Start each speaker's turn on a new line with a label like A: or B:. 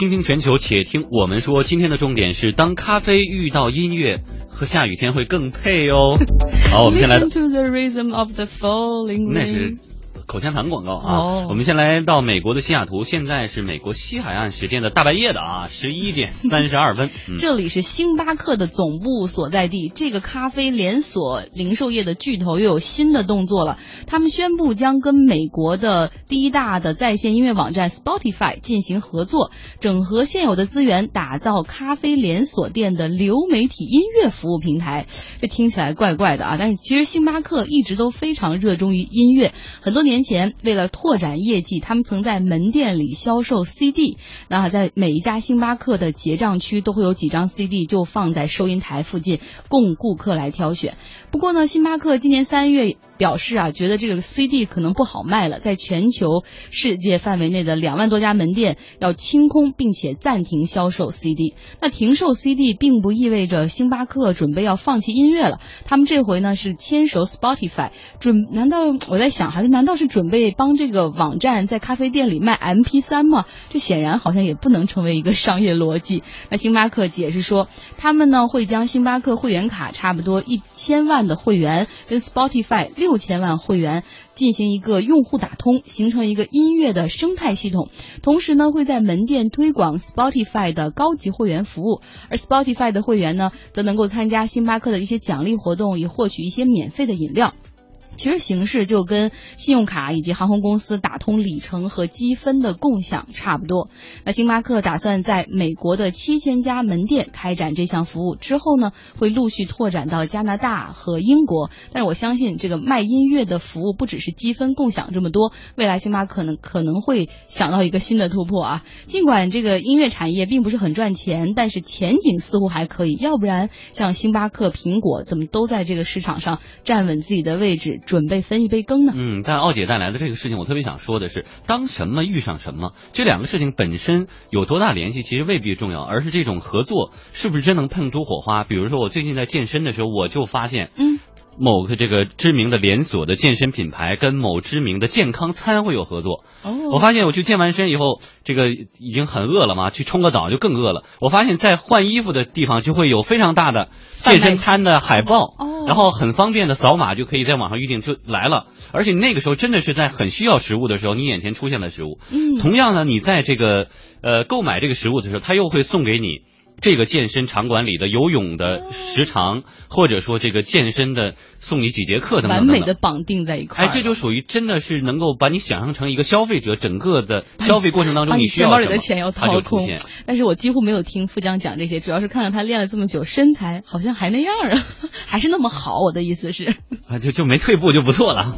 A: 倾听全球，且听我们说。今天的重点是，当咖啡遇到音乐，和下雨天会更配哦。好，我们先来。
B: Listen to the rhythm of the falling
A: 那是。口香糖广告啊。
B: 哦
A: 我们先来到美国的西雅图，现在是美国西海岸时间的大半夜的啊，十一点三十二分。嗯
B: 这里是星巴克的总部所在地。这个咖啡连锁零售业的巨头又有新的动作了，他们宣布将跟美国的第一大的在线音乐网站 Spotify 进行合作，整合现有的资源，打造咖啡连锁店的流媒体音乐服务平台。这听起来怪怪的啊，但是其实星巴克一直都非常热衷于音乐。很多年前，为了拓展业绩，他们曾在门店里销售 CD。那在每一家星巴克的结账区都会有几张 CD，就放在收银台附近，供顾客来挑选。不过呢，星巴克今年三月表示啊，觉得这个 CD 可能不好卖了，在全球世界范围内的两万多家门店要清空，并且暂停销售 CD。那停售 CD 并不意味着星巴克准备要放弃音乐了，他们这回呢是牵手 Spotify，准难道我在想，还是难道是准备帮这个网站在咖啡店里卖 MP 3吗？这显然好像也不能成为一个商业逻辑。那星巴克解释说，他们呢会将星巴克会员卡差不多一千万的会员跟 Spotify 六六千万会员。进行一个用户打通，形成一个音乐的生态系统。同时呢，会在门店推广 Spotify 的高级会员服务，而 Spotify 的会员呢，则能够参加星巴克的一些奖励活动，以获取一些免费的饮料。其实形式就跟信用卡以及航空公司打通里程和积分的共享差不多。那星巴克打算在美国的七千家门店开展这项服务，之后呢会陆续拓展到加拿大和英国。但是我相信这个卖音乐的服务不只是积分共享这么多，未来星巴克呢可能会想到一个新的突破啊。尽管这个音乐产业并不是很赚钱，但是前景似乎还可以。要不然像星巴克、苹果怎么都在这个市场上站稳自己的位置？准备分一杯羹呢。
A: 嗯，但奥姐带来的这个事情，我特别想说的是，当什么遇上什么，这两个事情本身有多大联系，其实未必重要，而是这种合作是不是真能碰出火花。比如说，我最近在健身的时候，我就发现，
B: 嗯，
A: 某个这个知名的连锁的健身品牌跟某知名的健康餐会有合作。
B: 哦，
A: 我发现我去健完身以后，这个已经很饿了嘛，去冲个澡就更饿了。我发现，在换衣服的地方就会有非常大的健身餐的海报，
B: 哦
A: 然后很方便的扫码就可以在网上预定就来了。而且那个时候真的是在很需要食物的时候，你眼前出现了食物。
B: 嗯，
A: 同样呢，你在这个呃购买这个食物的时候，他又会送给你。这个健身场馆里的游泳的时长，或者说这个健身的送你几节课等等
B: 完美的绑定在一块
A: 哎，这就属于真的是能够把你想象成一个消费者，整个的 消费过程当中
B: 你
A: 需要什么，
B: 钱包里的钱要掏空。但是我几乎没有听富江讲这些，主要是看到他练了这么久，身材好像还那样啊，还是那么好。我的意思是。
A: 啊，就就没退步就不错了。